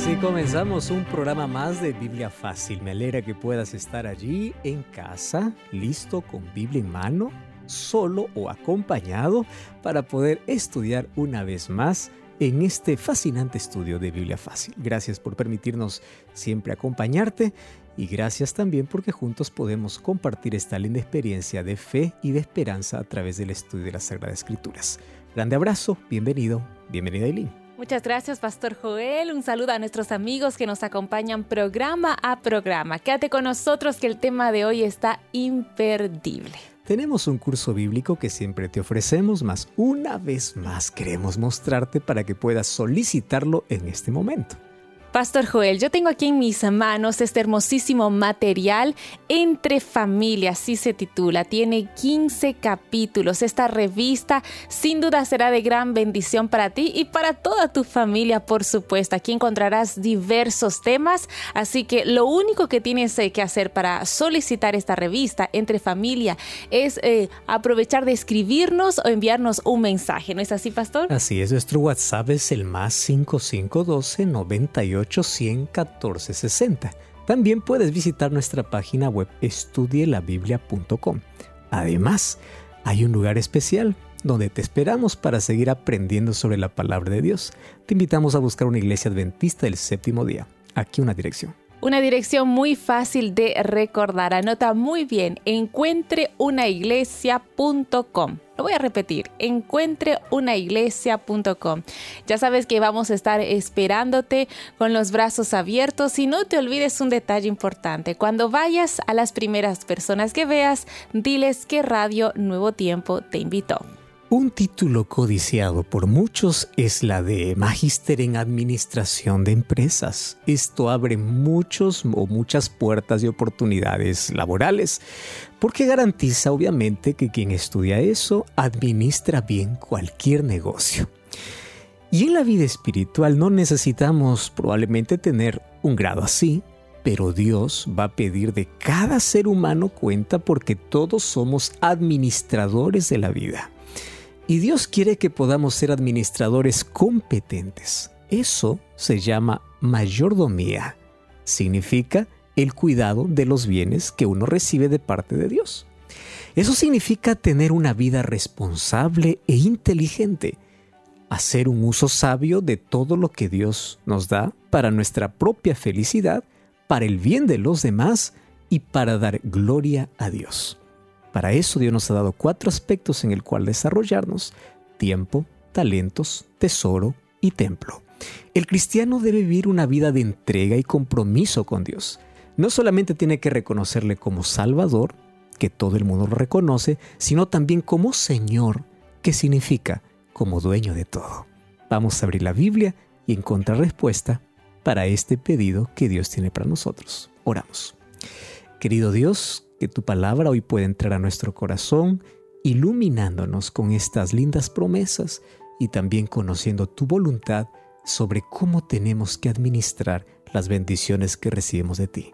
Así comenzamos un programa más de Biblia Fácil. Me alegra que puedas estar allí en casa, listo con Biblia en mano, solo o acompañado para poder estudiar una vez más en este fascinante estudio de Biblia Fácil. Gracias por permitirnos siempre acompañarte y gracias también porque juntos podemos compartir esta linda experiencia de fe y de esperanza a través del estudio de las Sagradas Escrituras. Grande abrazo, bienvenido, bienvenida Eileen. Muchas gracias, Pastor Joel. Un saludo a nuestros amigos que nos acompañan programa a programa. Quédate con nosotros que el tema de hoy está imperdible. Tenemos un curso bíblico que siempre te ofrecemos, más una vez más queremos mostrarte para que puedas solicitarlo en este momento. Pastor Joel, yo tengo aquí en mis manos este hermosísimo material Entre Familias, así se titula. Tiene 15 capítulos. Esta revista sin duda será de gran bendición para ti y para toda tu familia, por supuesto. Aquí encontrarás diversos temas, así que lo único que tienes eh, que hacer para solicitar esta revista Entre Familia es eh, aprovechar de escribirnos o enviarnos un mensaje. ¿No es así, Pastor? Así es, nuestro WhatsApp es el más 5512 98 1460 También puedes visitar nuestra página web estudielabiblia.com. Además, hay un lugar especial donde te esperamos para seguir aprendiendo sobre la palabra de Dios. Te invitamos a buscar una iglesia adventista del séptimo día. Aquí una dirección una dirección muy fácil de recordar. Anota muy bien, encuentreunaiglesia.com. Lo voy a repetir, encuentreunaiglesia.com. Ya sabes que vamos a estar esperándote con los brazos abiertos y no te olvides un detalle importante. Cuando vayas a las primeras personas que veas, diles que Radio Nuevo Tiempo te invitó. Un título codiciado por muchos es la de Magíster en Administración de Empresas. Esto abre muchos o muchas puertas de oportunidades laborales, porque garantiza obviamente que quien estudia eso administra bien cualquier negocio. Y en la vida espiritual no necesitamos probablemente tener un grado así, pero Dios va a pedir de cada ser humano cuenta porque todos somos administradores de la vida. Y Dios quiere que podamos ser administradores competentes. Eso se llama mayordomía. Significa el cuidado de los bienes que uno recibe de parte de Dios. Eso significa tener una vida responsable e inteligente, hacer un uso sabio de todo lo que Dios nos da para nuestra propia felicidad, para el bien de los demás y para dar gloria a Dios. Para eso Dios nos ha dado cuatro aspectos en el cual desarrollarnos, tiempo, talentos, tesoro y templo. El cristiano debe vivir una vida de entrega y compromiso con Dios. No solamente tiene que reconocerle como Salvador, que todo el mundo lo reconoce, sino también como Señor, que significa como dueño de todo. Vamos a abrir la Biblia y encontrar respuesta para este pedido que Dios tiene para nosotros. Oramos. Querido Dios, que tu palabra hoy pueda entrar a nuestro corazón, iluminándonos con estas lindas promesas y también conociendo tu voluntad sobre cómo tenemos que administrar las bendiciones que recibimos de ti.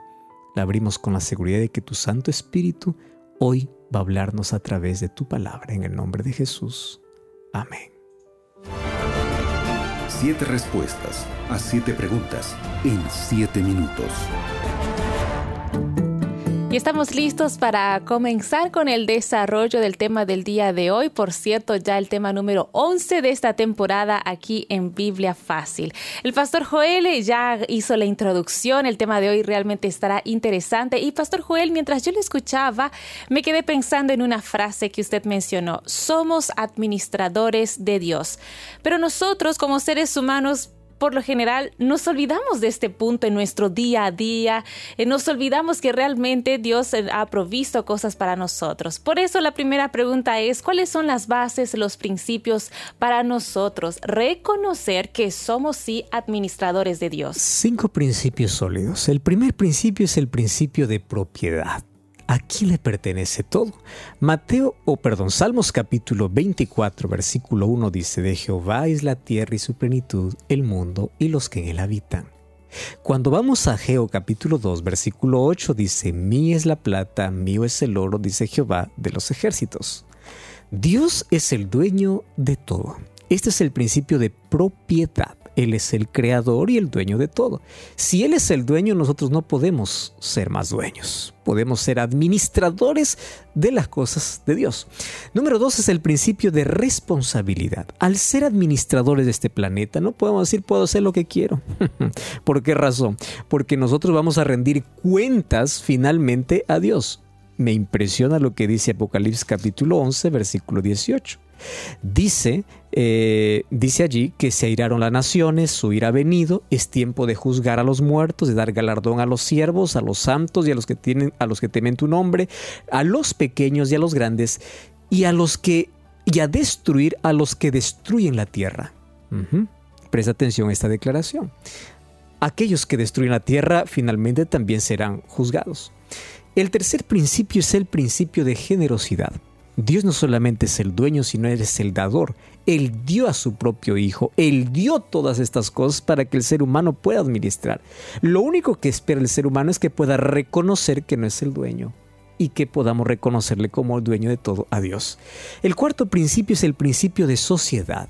La abrimos con la seguridad de que tu Santo Espíritu hoy va a hablarnos a través de tu palabra en el nombre de Jesús. Amén. Siete respuestas a siete preguntas en siete minutos estamos listos para comenzar con el desarrollo del tema del día de hoy. Por cierto, ya el tema número 11 de esta temporada aquí en Biblia Fácil. El pastor Joel ya hizo la introducción. El tema de hoy realmente estará interesante. Y pastor Joel, mientras yo le escuchaba, me quedé pensando en una frase que usted mencionó. Somos administradores de Dios. Pero nosotros como seres humanos por lo general nos olvidamos de este punto en nuestro día a día, eh, nos olvidamos que realmente Dios eh, ha provisto cosas para nosotros. Por eso la primera pregunta es, ¿cuáles son las bases, los principios para nosotros reconocer que somos sí administradores de Dios? Cinco principios sólidos. El primer principio es el principio de propiedad. ¿A quién le pertenece todo? Mateo, o perdón, Salmos capítulo 24, versículo 1 dice, de Jehová es la tierra y su plenitud, el mundo y los que en él habitan. Cuando vamos a Geo capítulo 2, versículo 8 dice, mí es la plata, mío es el oro, dice Jehová de los ejércitos. Dios es el dueño de todo. Este es el principio de propiedad. Él es el creador y el dueño de todo. Si Él es el dueño, nosotros no podemos ser más dueños. Podemos ser administradores de las cosas de Dios. Número dos es el principio de responsabilidad. Al ser administradores de este planeta, no podemos decir puedo hacer lo que quiero. ¿Por qué razón? Porque nosotros vamos a rendir cuentas finalmente a Dios. Me impresiona lo que dice Apocalipsis capítulo 11, versículo 18. Dice, eh, dice allí que se airaron las naciones, su ira ha venido, es tiempo de juzgar a los muertos, de dar galardón a los siervos, a los santos y a los que tienen, a los que temen tu nombre, a los pequeños y a los grandes, y a los que y a destruir a los que destruyen la tierra. Presta atención a esta declaración. Aquellos que destruyen la tierra finalmente también serán juzgados. El tercer principio es el principio de generosidad. Dios no solamente es el dueño, sino es el dador. Él dio a su propio Hijo, Él dio todas estas cosas para que el ser humano pueda administrar. Lo único que espera el ser humano es que pueda reconocer que no es el dueño y que podamos reconocerle como el dueño de todo a Dios. El cuarto principio es el principio de sociedad.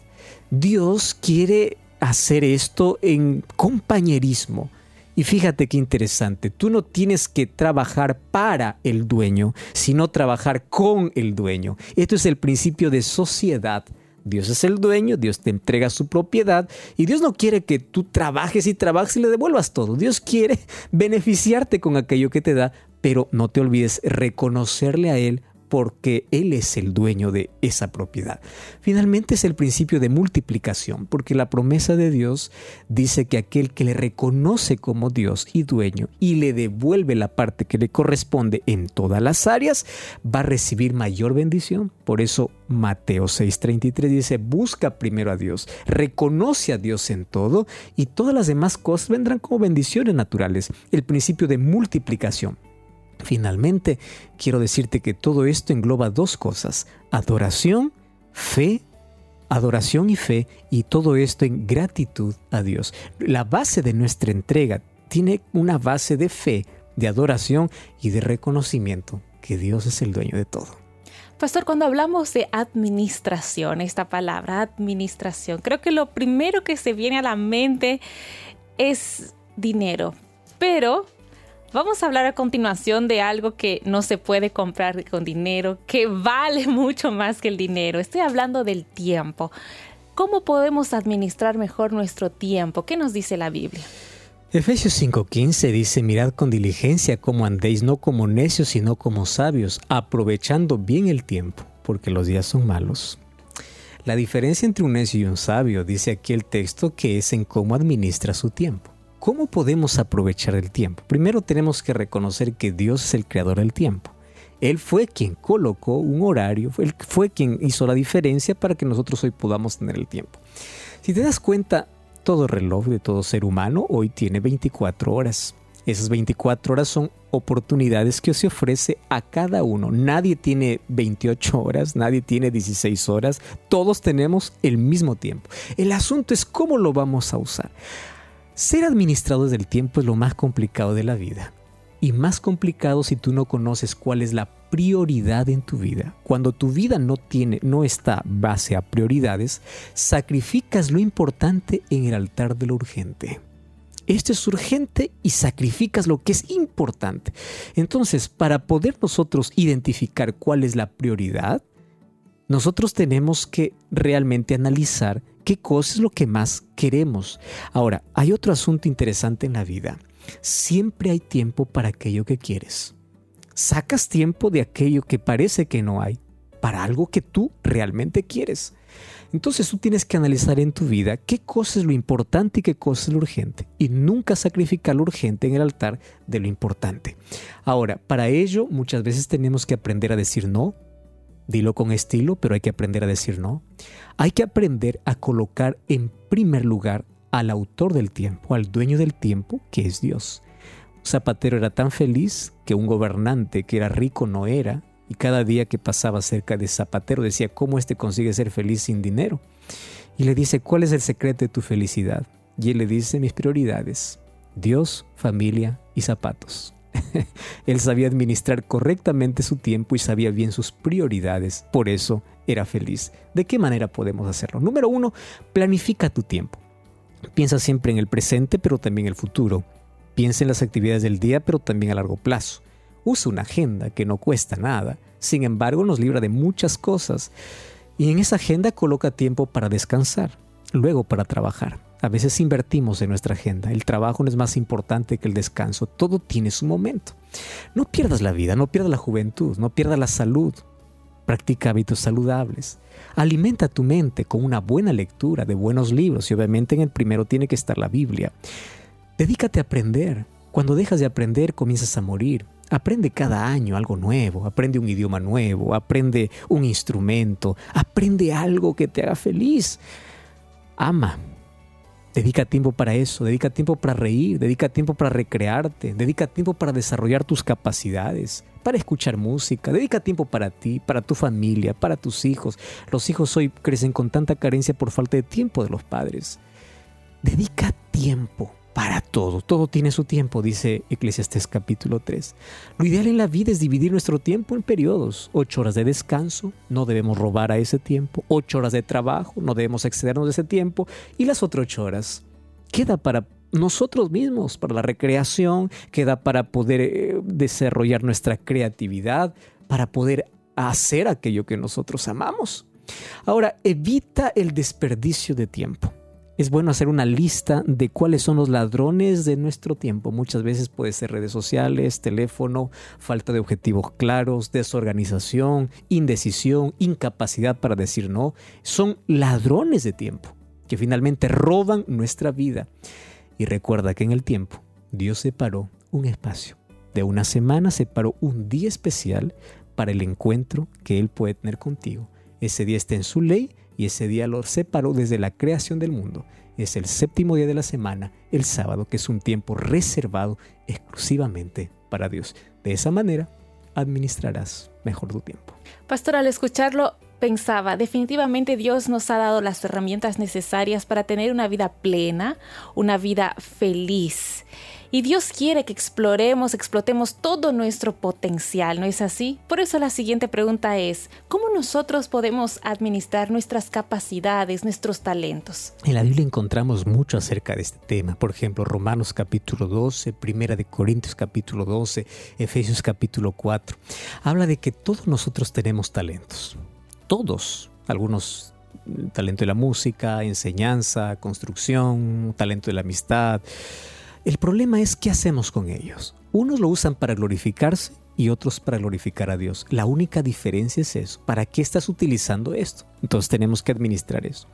Dios quiere hacer esto en compañerismo. Y fíjate qué interesante, tú no tienes que trabajar para el dueño, sino trabajar con el dueño. Esto es el principio de sociedad. Dios es el dueño, Dios te entrega su propiedad y Dios no quiere que tú trabajes y trabajes y le devuelvas todo. Dios quiere beneficiarte con aquello que te da, pero no te olvides reconocerle a Él porque Él es el dueño de esa propiedad. Finalmente es el principio de multiplicación, porque la promesa de Dios dice que aquel que le reconoce como Dios y dueño y le devuelve la parte que le corresponde en todas las áreas, va a recibir mayor bendición. Por eso Mateo 6:33 dice, busca primero a Dios, reconoce a Dios en todo y todas las demás cosas vendrán como bendiciones naturales. El principio de multiplicación. Finalmente, quiero decirte que todo esto engloba dos cosas, adoración, fe, adoración y fe, y todo esto en gratitud a Dios. La base de nuestra entrega tiene una base de fe, de adoración y de reconocimiento que Dios es el dueño de todo. Pastor, cuando hablamos de administración, esta palabra, administración, creo que lo primero que se viene a la mente es dinero. Pero Vamos a hablar a continuación de algo que no se puede comprar con dinero, que vale mucho más que el dinero. Estoy hablando del tiempo. ¿Cómo podemos administrar mejor nuestro tiempo? ¿Qué nos dice la Biblia? Efesios 5:15 dice, mirad con diligencia cómo andéis, no como necios, sino como sabios, aprovechando bien el tiempo, porque los días son malos. La diferencia entre un necio y un sabio, dice aquí el texto, que es en cómo administra su tiempo. ¿Cómo podemos aprovechar el tiempo? Primero tenemos que reconocer que Dios es el creador del tiempo. Él fue quien colocó un horario, él fue quien hizo la diferencia para que nosotros hoy podamos tener el tiempo. Si te das cuenta, todo reloj de todo ser humano hoy tiene 24 horas. Esas 24 horas son oportunidades que se ofrece a cada uno. Nadie tiene 28 horas, nadie tiene 16 horas, todos tenemos el mismo tiempo. El asunto es cómo lo vamos a usar. Ser administrador del tiempo es lo más complicado de la vida. Y más complicado si tú no conoces cuál es la prioridad en tu vida. Cuando tu vida no tiene, no está base a prioridades, sacrificas lo importante en el altar de lo urgente. Esto es urgente y sacrificas lo que es importante. Entonces, para poder nosotros identificar cuál es la prioridad, nosotros tenemos que realmente analizar qué cosa es lo que más queremos. Ahora, hay otro asunto interesante en la vida. Siempre hay tiempo para aquello que quieres. Sacas tiempo de aquello que parece que no hay para algo que tú realmente quieres. Entonces tú tienes que analizar en tu vida qué cosa es lo importante y qué cosa es lo urgente. Y nunca sacrificar lo urgente en el altar de lo importante. Ahora, para ello muchas veces tenemos que aprender a decir no, Dilo con estilo, pero hay que aprender a decir no. Hay que aprender a colocar en primer lugar al autor del tiempo, al dueño del tiempo, que es Dios. zapatero era tan feliz que un gobernante que era rico no era, y cada día que pasaba cerca de zapatero decía, ¿cómo este consigue ser feliz sin dinero? Y le dice, ¿cuál es el secreto de tu felicidad? Y él le dice, mis prioridades, Dios, familia y zapatos. él sabía administrar correctamente su tiempo y sabía bien sus prioridades, por eso era feliz. ¿De qué manera podemos hacerlo? Número uno, planifica tu tiempo. Piensa siempre en el presente, pero también en el futuro. Piensa en las actividades del día, pero también a largo plazo. Usa una agenda que no cuesta nada, sin embargo nos libra de muchas cosas. Y en esa agenda coloca tiempo para descansar, luego para trabajar. A veces invertimos en nuestra agenda. El trabajo no es más importante que el descanso. Todo tiene su momento. No pierdas la vida, no pierdas la juventud, no pierdas la salud. Practica hábitos saludables. Alimenta tu mente con una buena lectura de buenos libros y obviamente en el primero tiene que estar la Biblia. Dedícate a aprender. Cuando dejas de aprender comienzas a morir. Aprende cada año algo nuevo, aprende un idioma nuevo, aprende un instrumento, aprende algo que te haga feliz. Ama. Dedica tiempo para eso, dedica tiempo para reír, dedica tiempo para recrearte, dedica tiempo para desarrollar tus capacidades, para escuchar música, dedica tiempo para ti, para tu familia, para tus hijos. Los hijos hoy crecen con tanta carencia por falta de tiempo de los padres. Dedica tiempo para todo. Todo tiene su tiempo, dice Eclesiastés capítulo 3. Lo ideal en la vida es dividir nuestro tiempo en periodos. Ocho horas de descanso, no debemos robar a ese tiempo. Ocho horas de trabajo, no debemos excedernos de ese tiempo. Y las otras ocho horas queda para nosotros mismos, para la recreación, queda para poder eh, desarrollar nuestra creatividad, para poder hacer aquello que nosotros amamos. Ahora, evita el desperdicio de tiempo es bueno hacer una lista de cuáles son los ladrones de nuestro tiempo. Muchas veces puede ser redes sociales, teléfono, falta de objetivos claros, desorganización, indecisión, incapacidad para decir no. Son ladrones de tiempo que finalmente roban nuestra vida. Y recuerda que en el tiempo Dios separó un espacio. De una semana separó un día especial para el encuentro que Él puede tener contigo. Ese día está en su ley y ese día lo separó desde la creación del mundo. Es el séptimo día de la semana, el sábado, que es un tiempo reservado exclusivamente para Dios. De esa manera, administrarás mejor tu tiempo. Pastor, al escucharlo, pensaba, definitivamente Dios nos ha dado las herramientas necesarias para tener una vida plena, una vida feliz. Y Dios quiere que exploremos, explotemos todo nuestro potencial, ¿no es así? Por eso la siguiente pregunta es, ¿cómo nosotros podemos administrar nuestras capacidades, nuestros talentos? En la Biblia encontramos mucho acerca de este tema. Por ejemplo, Romanos capítulo 12, Primera de Corintios capítulo 12, Efesios capítulo 4. Habla de que todos nosotros tenemos talentos. Todos. Algunos talento de la música, enseñanza, construcción, talento de la amistad, el problema es qué hacemos con ellos. Unos lo usan para glorificarse y otros para glorificar a Dios. La única diferencia es eso. ¿Para qué estás utilizando esto? Entonces tenemos que administrar eso.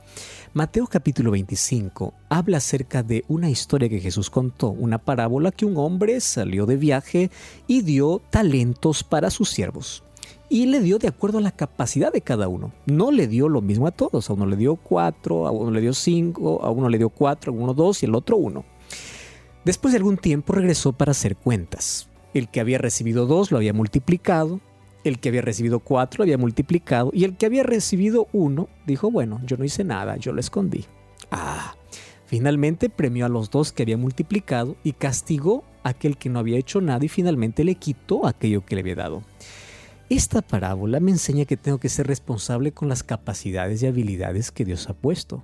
Mateo capítulo 25 habla acerca de una historia que Jesús contó, una parábola que un hombre salió de viaje y dio talentos para sus siervos. Y le dio de acuerdo a la capacidad de cada uno. No le dio lo mismo a todos. A uno le dio cuatro, a uno le dio cinco, a uno le dio cuatro, a uno dos y el otro uno. Después de algún tiempo regresó para hacer cuentas. El que había recibido dos lo había multiplicado, el que había recibido cuatro lo había multiplicado y el que había recibido uno dijo, bueno, yo no hice nada, yo lo escondí. Ah, finalmente premió a los dos que había multiplicado y castigó a aquel que no había hecho nada y finalmente le quitó aquello que le había dado. Esta parábola me enseña que tengo que ser responsable con las capacidades y habilidades que Dios ha puesto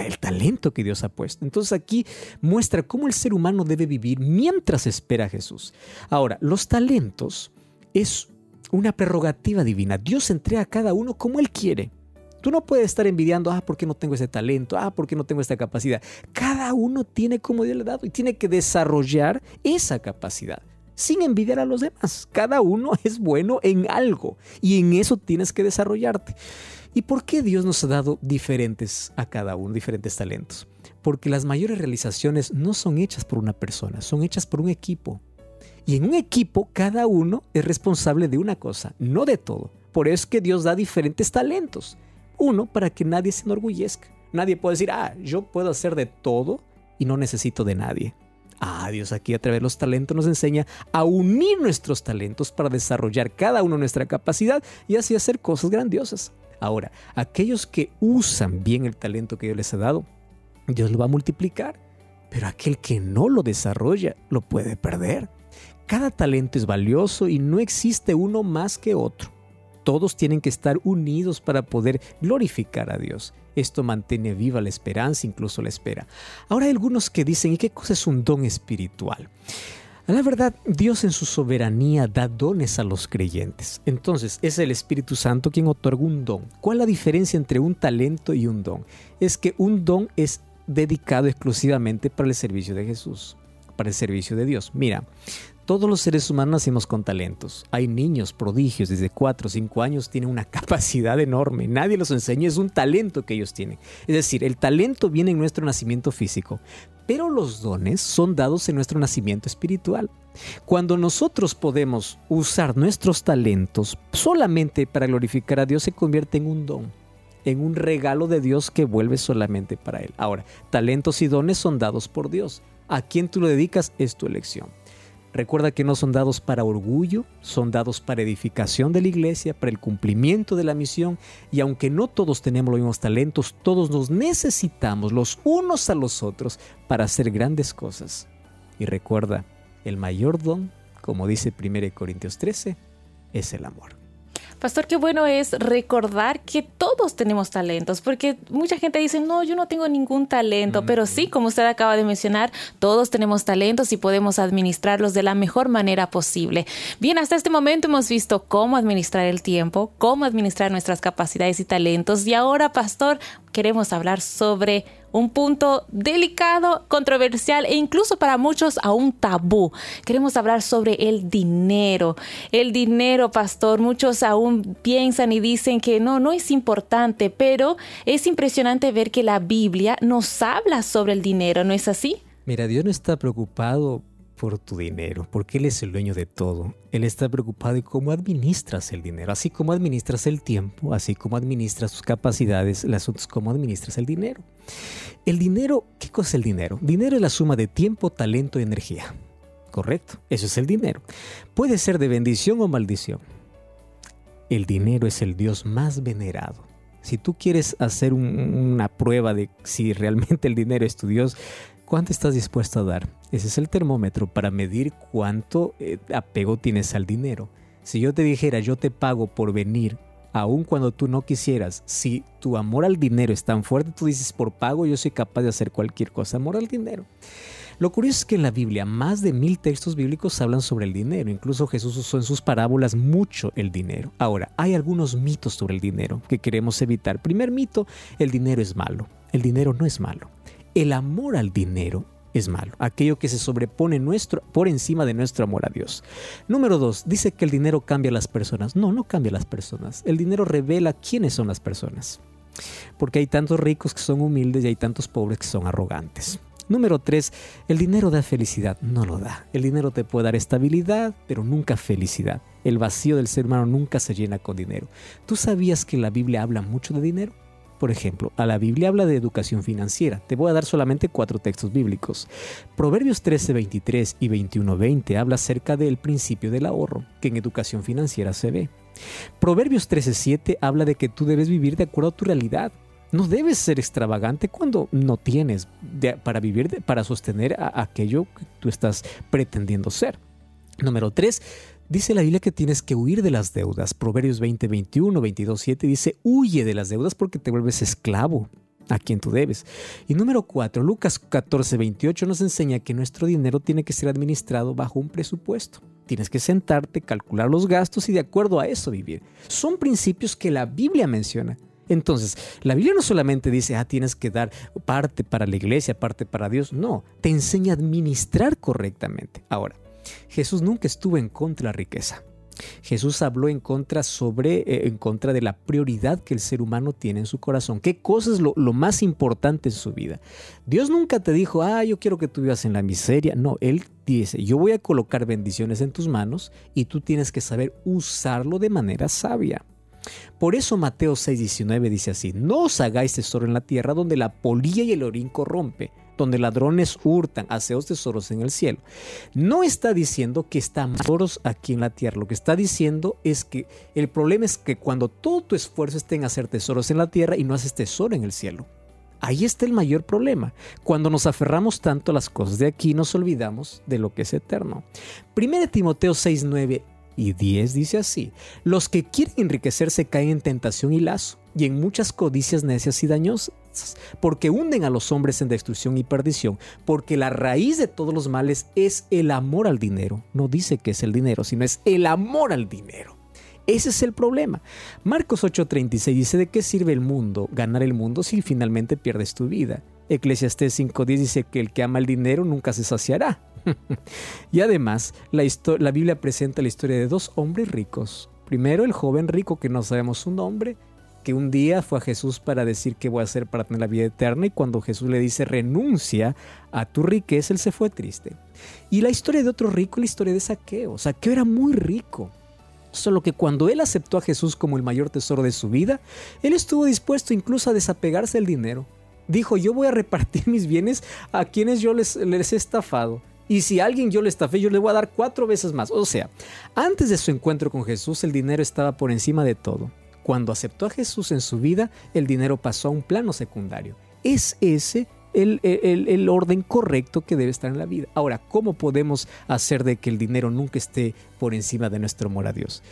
el talento que Dios ha puesto. Entonces aquí muestra cómo el ser humano debe vivir mientras espera a Jesús. Ahora, los talentos es una prerrogativa divina. Dios entrega a cada uno como Él quiere. Tú no puedes estar envidiando, ah, ¿por qué no tengo ese talento? Ah, ¿por qué no tengo esta capacidad? Cada uno tiene como Dios le ha dado y tiene que desarrollar esa capacidad sin envidiar a los demás. Cada uno es bueno en algo y en eso tienes que desarrollarte. ¿Y por qué Dios nos ha dado diferentes a cada uno, diferentes talentos? Porque las mayores realizaciones no son hechas por una persona, son hechas por un equipo. Y en un equipo cada uno es responsable de una cosa, no de todo. Por eso es que Dios da diferentes talentos. Uno, para que nadie se enorgullezca. Nadie puede decir, ah, yo puedo hacer de todo y no necesito de nadie. Ah, Dios aquí a través de los talentos nos enseña a unir nuestros talentos para desarrollar cada uno nuestra capacidad y así hacer cosas grandiosas. Ahora, aquellos que usan bien el talento que Dios les ha dado, Dios lo va a multiplicar, pero aquel que no lo desarrolla lo puede perder. Cada talento es valioso y no existe uno más que otro. Todos tienen que estar unidos para poder glorificar a Dios. Esto mantiene viva la esperanza, incluso la espera. Ahora hay algunos que dicen, ¿y qué cosa es un don espiritual? La verdad, Dios en su soberanía da dones a los creyentes. Entonces, es el Espíritu Santo quien otorga un don. ¿Cuál es la diferencia entre un talento y un don? Es que un don es dedicado exclusivamente para el servicio de Jesús, para el servicio de Dios. Mira, todos los seres humanos nacimos con talentos. Hay niños prodigios desde 4 o 5 años, tienen una capacidad enorme. Nadie los enseña, es un talento que ellos tienen. Es decir, el talento viene en nuestro nacimiento físico, pero los dones son dados en nuestro nacimiento espiritual. Cuando nosotros podemos usar nuestros talentos solamente para glorificar a Dios, se convierte en un don, en un regalo de Dios que vuelve solamente para Él. Ahora, talentos y dones son dados por Dios. A quien tú lo dedicas es tu elección. Recuerda que no son dados para orgullo, son dados para edificación de la iglesia, para el cumplimiento de la misión, y aunque no todos tenemos los mismos talentos, todos nos necesitamos los unos a los otros para hacer grandes cosas. Y recuerda, el mayor don, como dice 1 Corintios 13, es el amor. Pastor, qué bueno es recordar que todos tenemos talentos, porque mucha gente dice, no, yo no tengo ningún talento, pero sí, como usted acaba de mencionar, todos tenemos talentos y podemos administrarlos de la mejor manera posible. Bien, hasta este momento hemos visto cómo administrar el tiempo, cómo administrar nuestras capacidades y talentos, y ahora, Pastor, queremos hablar sobre un punto delicado, controversial e incluso para muchos aún tabú. Queremos hablar sobre el dinero. El dinero, pastor, muchos aún piensan y dicen que no, no es importante, pero es impresionante ver que la Biblia nos habla sobre el dinero, ¿no es así? Mira, Dios no está preocupado por tu dinero, porque Él es el dueño de todo. Él está preocupado de cómo administras el dinero, así como administras el tiempo, así como administras tus capacidades, el asunto es cómo administras el dinero. El dinero, ¿qué cosa es el dinero? Dinero es la suma de tiempo, talento y energía. Correcto, eso es el dinero. Puede ser de bendición o maldición. El dinero es el Dios más venerado. Si tú quieres hacer una prueba de si realmente el dinero es tu Dios, ¿Cuánto estás dispuesto a dar? Ese es el termómetro para medir cuánto eh, apego tienes al dinero. Si yo te dijera, yo te pago por venir, aun cuando tú no quisieras, si tu amor al dinero es tan fuerte, tú dices, por pago yo soy capaz de hacer cualquier cosa, amor al dinero. Lo curioso es que en la Biblia más de mil textos bíblicos hablan sobre el dinero. Incluso Jesús usó en sus parábolas mucho el dinero. Ahora, hay algunos mitos sobre el dinero que queremos evitar. Primer mito, el dinero es malo. El dinero no es malo. El amor al dinero es malo, aquello que se sobrepone nuestro, por encima de nuestro amor a Dios. Número dos, dice que el dinero cambia a las personas. No, no cambia a las personas. El dinero revela quiénes son las personas. Porque hay tantos ricos que son humildes y hay tantos pobres que son arrogantes. Número tres, el dinero da felicidad. No lo da. El dinero te puede dar estabilidad, pero nunca felicidad. El vacío del ser humano nunca se llena con dinero. ¿Tú sabías que la Biblia habla mucho de dinero? Por ejemplo, a la Biblia habla de educación financiera. Te voy a dar solamente cuatro textos bíblicos. Proverbios 13, 23 y 21, 20 habla acerca del principio del ahorro, que en educación financiera se ve. Proverbios 13, 7 habla de que tú debes vivir de acuerdo a tu realidad. No debes ser extravagante cuando no tienes para vivir, para sostener a aquello que tú estás pretendiendo ser. Número 3, Dice la Biblia que tienes que huir de las deudas. Proverbios 20, 21, 22, 7 dice, huye de las deudas porque te vuelves esclavo a quien tú debes. Y número 4, Lucas 14, 28 nos enseña que nuestro dinero tiene que ser administrado bajo un presupuesto. Tienes que sentarte, calcular los gastos y de acuerdo a eso vivir. Son principios que la Biblia menciona. Entonces, la Biblia no solamente dice, ah, tienes que dar parte para la iglesia, parte para Dios. No, te enseña a administrar correctamente. Ahora, Jesús nunca estuvo en contra de la riqueza. Jesús habló en contra sobre eh, en contra de la prioridad que el ser humano tiene en su corazón. ¿Qué cosa es lo, lo, más importante en su vida? Dios nunca te dijo, ah, yo quiero que tú vivas en la miseria. No, Él dice, yo voy a colocar bendiciones en tus manos y tú tienes que saber usarlo de manera sabia. Por eso Mateo 6:19 dice así, no os hagáis tesoro en la tierra donde la polilla y el orín corrompe donde ladrones hurtan, haceos tesoros en el cielo. No está diciendo que están tesoros aquí en la tierra. Lo que está diciendo es que el problema es que cuando todo tu esfuerzo esté en hacer tesoros en la tierra y no haces tesoro en el cielo. Ahí está el mayor problema. Cuando nos aferramos tanto a las cosas de aquí, nos olvidamos de lo que es eterno. 1 Timoteo 6, 9 y 10 dice así, los que quieren enriquecerse caen en tentación y lazo y en muchas codicias necias y dañosas, porque hunden a los hombres en destrucción y perdición, porque la raíz de todos los males es el amor al dinero. No dice que es el dinero, sino es el amor al dinero. Ese es el problema. Marcos 8:36 dice, ¿de qué sirve el mundo, ganar el mundo, si finalmente pierdes tu vida? Eclesiastés 5:10 dice que el que ama el dinero nunca se saciará. y además, la, la Biblia presenta la historia de dos hombres ricos. Primero, el joven rico que no sabemos su nombre, que un día fue a Jesús para decir qué voy a hacer para tener la vida eterna y cuando Jesús le dice renuncia a tu riqueza, él se fue triste. Y la historia de otro rico, la historia de Saqueo. Saqueo era muy rico Solo que cuando él aceptó a Jesús como el mayor tesoro de su vida, él estuvo dispuesto incluso a desapegarse del dinero. Dijo, yo voy a repartir mis bienes a quienes yo les, les he estafado. Y si a alguien yo le estafé, yo le voy a dar cuatro veces más. O sea, antes de su encuentro con Jesús, el dinero estaba por encima de todo. Cuando aceptó a Jesús en su vida, el dinero pasó a un plano secundario. Es ese el, orden correcto que debe estar en la vida. Ahora, ¿cómo podemos hacer de que el dinero nunca esté por encima de nuestro amor a Dios?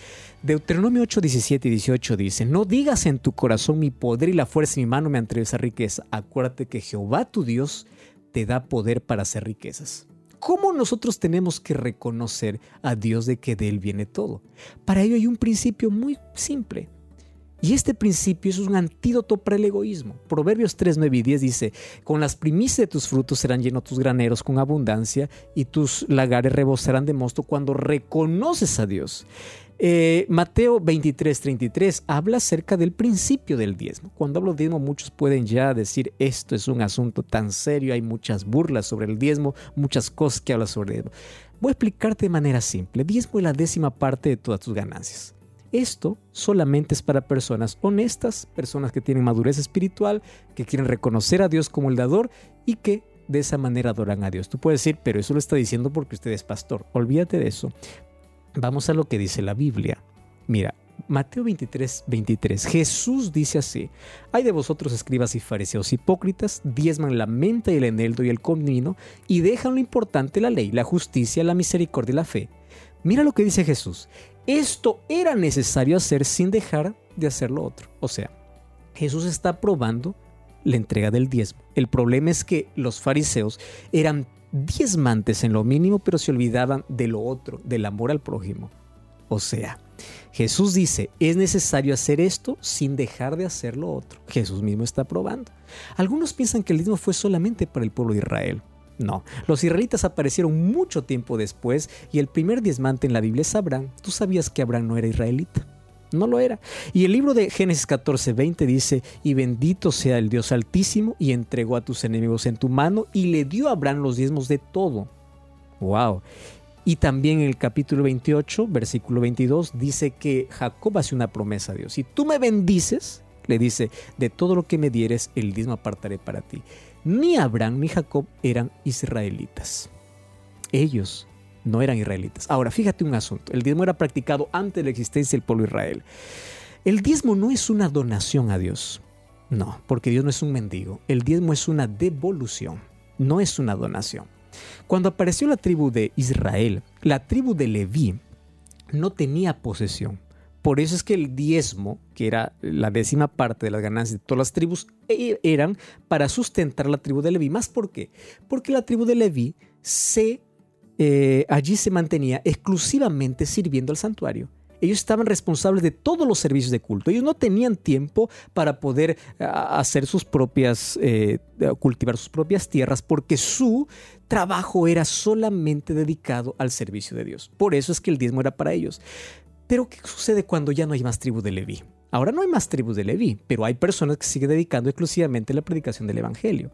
Deuteronomio 8, 17 y 18 dice, no digas en tu corazón mi poder y la fuerza de mi mano me han esa riqueza. Acuérdate que Jehová tu Dios te da poder para hacer riquezas. ¿Cómo nosotros tenemos que reconocer a Dios de que de Él viene todo? Para ello hay un principio muy simple. Y este principio es un antídoto para el egoísmo. Proverbios 3, 9 y 10 dice, con las primicias de tus frutos serán llenos tus graneros con abundancia y tus lagares rebosarán de mosto cuando reconoces a Dios. Eh, Mateo 23, 33 habla acerca del principio del diezmo. Cuando hablo de diezmo, muchos pueden ya decir esto es un asunto tan serio, hay muchas burlas sobre el diezmo, muchas cosas que habla sobre el diezmo. Voy a explicarte de manera simple. Diezmo es la décima parte de todas tus ganancias. Esto solamente es para personas honestas, personas que tienen madurez espiritual, que quieren reconocer a Dios como el dador y que de esa manera adoran a Dios. Tú puedes decir, pero eso lo está diciendo porque usted es pastor. Olvídate de eso. Vamos a lo que dice la Biblia. Mira, Mateo 23, 23. Jesús dice así: Hay de vosotros escribas y fariseos hipócritas, diezman la menta y el eneldo y el comino y dejan lo importante la ley, la justicia, la misericordia y la fe. Mira lo que dice Jesús. Esto era necesario hacer sin dejar de hacer lo otro. O sea, Jesús está probando la entrega del diezmo. El problema es que los fariseos eran diezmantes en lo mínimo, pero se olvidaban de lo otro, del amor al prójimo. O sea, Jesús dice, es necesario hacer esto sin dejar de hacer lo otro. Jesús mismo está probando. Algunos piensan que el diezmo fue solamente para el pueblo de Israel. No, los israelitas aparecieron mucho tiempo después y el primer diezmante en la Biblia es Abraham. ¿Tú sabías que Abraham no era israelita? No lo era. Y el libro de Génesis 14, 20 dice, y bendito sea el Dios altísimo, y entregó a tus enemigos en tu mano, y le dio a Abraham los diezmos de todo. ¡Wow! Y también en el capítulo 28, versículo 22, dice que Jacob hace una promesa a Dios. Si tú me bendices, le dice, de todo lo que me dieres, el diezmo apartaré para ti ni Abraham ni Jacob eran israelitas. Ellos no eran israelitas. Ahora, fíjate un asunto. El diezmo era practicado antes de la existencia del pueblo Israel. El diezmo no es una donación a Dios. No, porque Dios no es un mendigo. El diezmo es una devolución, no es una donación. Cuando apareció la tribu de Israel, la tribu de Leví no tenía posesión. Por eso es que el diezmo, que era la décima parte de las ganancias de todas las tribus, e, eran para sustentar la tribu de Leví. ¿Más por qué? Porque la tribu de Leví se, eh, allí se mantenía exclusivamente sirviendo al santuario. Ellos estaban responsables de todos los servicios de culto. Ellos no tenían tiempo para poder hacer sus propias, eh, cultivar sus propias tierras, porque su trabajo era solamente dedicado al servicio de Dios. Por eso es que el diezmo era para ellos. Pero ¿qué sucede cuando ya no hay más tribus de Leví? Ahora no hay más tribus de Leví, pero hay personas que siguen dedicando exclusivamente a la predicación del Evangelio.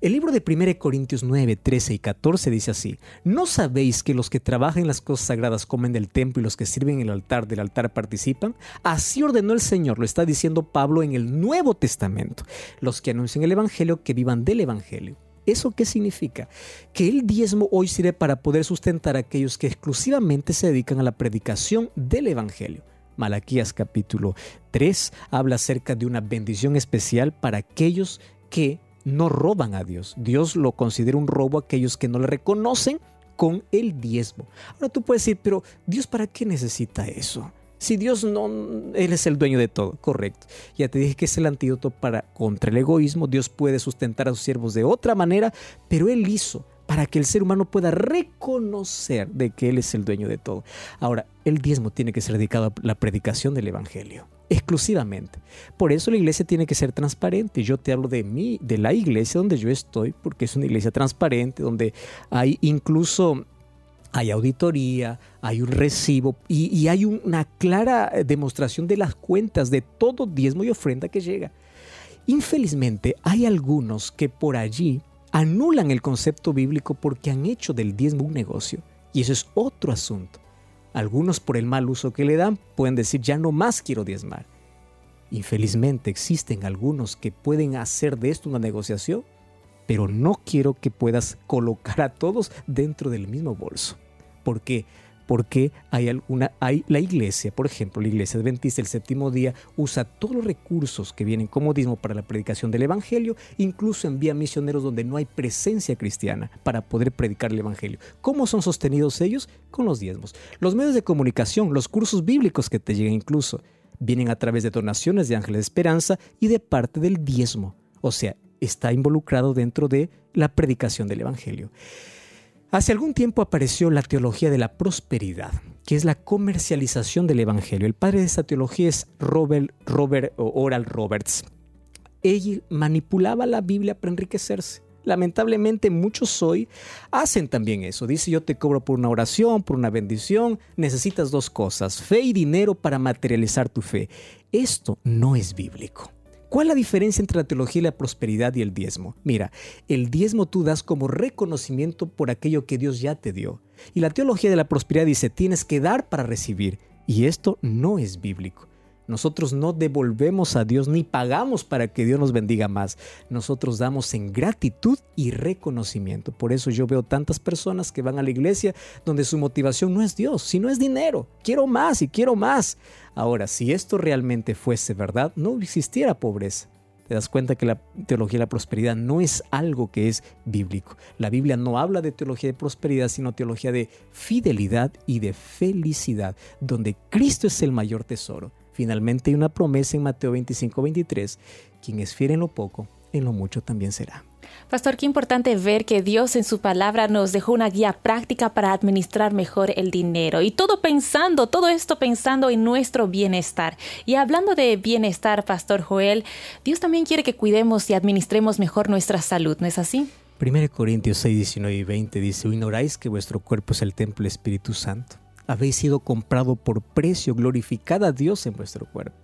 El libro de 1 Corintios 9, 13 y 14 dice así, ¿no sabéis que los que trabajan en las cosas sagradas comen del templo y los que sirven en el altar del altar participan? Así ordenó el Señor, lo está diciendo Pablo en el Nuevo Testamento, los que anuncian el Evangelio que vivan del Evangelio. ¿Eso qué significa? Que el diezmo hoy sirve para poder sustentar a aquellos que exclusivamente se dedican a la predicación del Evangelio. Malaquías capítulo 3 habla acerca de una bendición especial para aquellos que no roban a Dios. Dios lo considera un robo a aquellos que no le reconocen con el diezmo. Ahora tú puedes decir, pero Dios para qué necesita eso? Si Dios no, Él es el dueño de todo, correcto. Ya te dije que es el antídoto para contra el egoísmo. Dios puede sustentar a sus siervos de otra manera, pero Él hizo para que el ser humano pueda reconocer de que Él es el dueño de todo. Ahora, el diezmo tiene que ser dedicado a la predicación del Evangelio exclusivamente. Por eso la iglesia tiene que ser transparente. Yo te hablo de mí, de la iglesia donde yo estoy, porque es una iglesia transparente, donde hay incluso hay auditoría, hay un recibo y, hay una clara demostración de las cuentas de todo diezmo y ofrenda que llega. Infelizmente, hay algunos que por allí anulan el concepto bíblico porque han hecho del diezmo un negocio. Y eso es otro asunto. Algunos por el mal uso que le dan pueden decir ya no más quiero diezmar. Infelizmente existen algunos que pueden hacer de esto una negociación, pero no quiero que puedas colocar a todos dentro del mismo bolso. Porque porque hay alguna, hay la iglesia, por ejemplo, la iglesia adventista el séptimo día usa todos los recursos que vienen como diezmo para la predicación del evangelio, incluso envía misioneros donde no hay presencia cristiana para poder predicar el evangelio. ¿Cómo son sostenidos ellos? Con los diezmos. Los medios de comunicación, los cursos bíblicos que te llegan incluso, vienen a través de donaciones de Ángeles de Esperanza y de parte del diezmo. O sea, está involucrado dentro de la predicación del evangelio. Hace algún tiempo apareció la teología de la prosperidad, que es la comercialización del Evangelio. El padre de esta teología es Robert, Robert Oral Roberts. Él manipulaba la Biblia para enriquecerse. Lamentablemente muchos hoy hacen también eso. Dice yo te cobro por una oración, por una bendición. Necesitas dos cosas, fe y dinero para materializar tu fe. Esto no es bíblico. ¿Cuál es la diferencia entre la teología y la prosperidad y el diezmo? Mira, el diezmo tú das como reconocimiento por aquello que Dios ya te dio. Y la teología de la prosperidad dice, tienes que dar para recibir. Y esto no es bíblico. Nosotros no devolvemos a Dios ni pagamos para que Dios nos bendiga más. Nosotros damos en gratitud y reconocimiento. Por eso yo veo tantas personas que van a la iglesia donde su motivación no es Dios, sino es dinero. Quiero más y quiero más. Ahora, si esto realmente fuese verdad, no existiera pobreza. Te das cuenta que la teología de la prosperidad no es algo que es bíblico. La Biblia no habla de teología de prosperidad, sino teología de fidelidad y de felicidad, donde Cristo es el mayor tesoro. Finalmente hay una promesa en Mateo 25, 23, quien es fiel en lo poco, en lo mucho también será. Pastor, qué importante ver que Dios en su palabra nos dejó una guía práctica para administrar mejor el dinero. Y todo pensando, todo esto pensando en nuestro bienestar. Y hablando de bienestar, Pastor Joel, Dios también quiere que cuidemos y administremos mejor nuestra salud, ¿no es así? 1 Corintios 6, 19 y 20 dice, ignoráis que vuestro cuerpo es el templo del Espíritu Santo habéis sido comprado por precio, glorificad a Dios en vuestro cuerpo.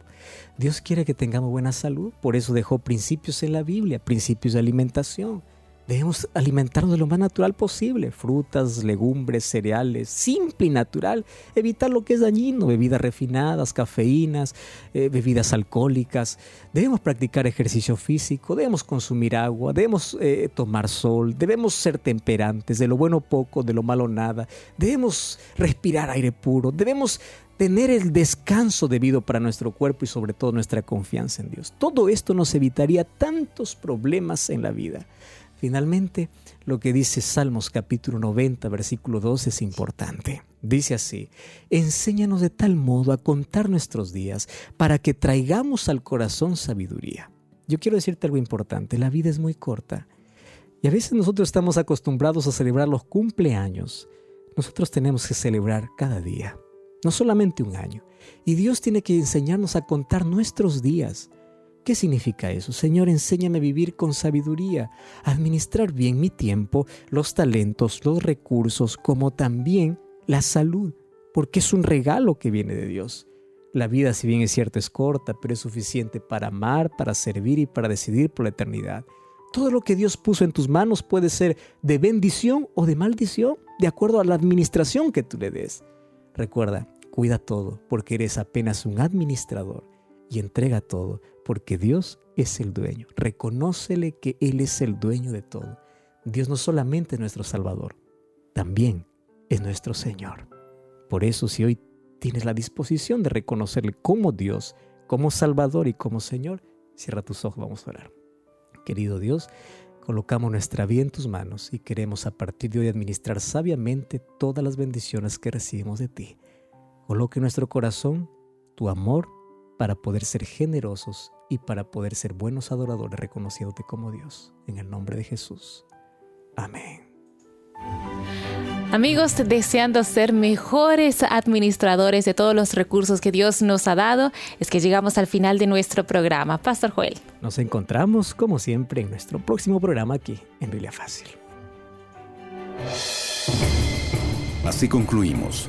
Dios quiere que tengamos buena salud, por eso dejó principios en la Biblia, principios de alimentación. Debemos alimentarnos de lo más natural posible, frutas, legumbres, cereales, simple y natural. Evitar lo que es dañino, bebidas refinadas, cafeínas, eh, bebidas alcohólicas. Debemos practicar ejercicio físico, debemos consumir agua, debemos eh, tomar sol, debemos ser temperantes, de lo bueno poco, de lo malo nada. Debemos respirar aire puro, debemos tener el descanso debido para nuestro cuerpo y sobre todo nuestra confianza en Dios. Todo esto nos evitaría tantos problemas en la vida. Finalmente, lo que dice Salmos capítulo 90, versículo 2 es importante. Dice así, enséñanos de tal modo a contar nuestros días para que traigamos al corazón sabiduría. Yo quiero decirte algo importante, la vida es muy corta y a veces nosotros estamos acostumbrados a celebrar los cumpleaños. Nosotros tenemos que celebrar cada día, no solamente un año. Y Dios tiene que enseñarnos a contar nuestros días ¿Qué significa eso? Señor, enséñame a vivir con sabiduría, administrar bien mi tiempo, los talentos, los recursos, como también la salud, porque es un regalo que viene de Dios. La vida, si bien es cierto, es corta, pero es suficiente para amar, para servir y para decidir por la eternidad. Todo lo que Dios puso en tus manos puede ser de bendición o de maldición, de acuerdo a la administración que tú le des. Recuerda, cuida todo, porque eres apenas un administrador y entrega todo, porque Dios es el dueño. Reconócele que Él es el dueño de todo. Dios no solamente es nuestro Salvador, también es nuestro Señor. Por eso si hoy tienes la disposición de reconocerle como Dios, como Salvador y como Señor, cierra tus ojos, vamos a orar. Querido Dios, colocamos nuestra vida en tus manos y queremos a partir de hoy administrar sabiamente todas las bendiciones que recibimos de ti. Coloque en nuestro corazón tu amor para poder ser generosos y para poder ser buenos adoradores reconociéndote como Dios. En el nombre de Jesús. Amén. Amigos, deseando ser mejores administradores de todos los recursos que Dios nos ha dado, es que llegamos al final de nuestro programa. Pastor Joel. Nos encontramos, como siempre, en nuestro próximo programa aquí en Biblia Fácil. Así concluimos.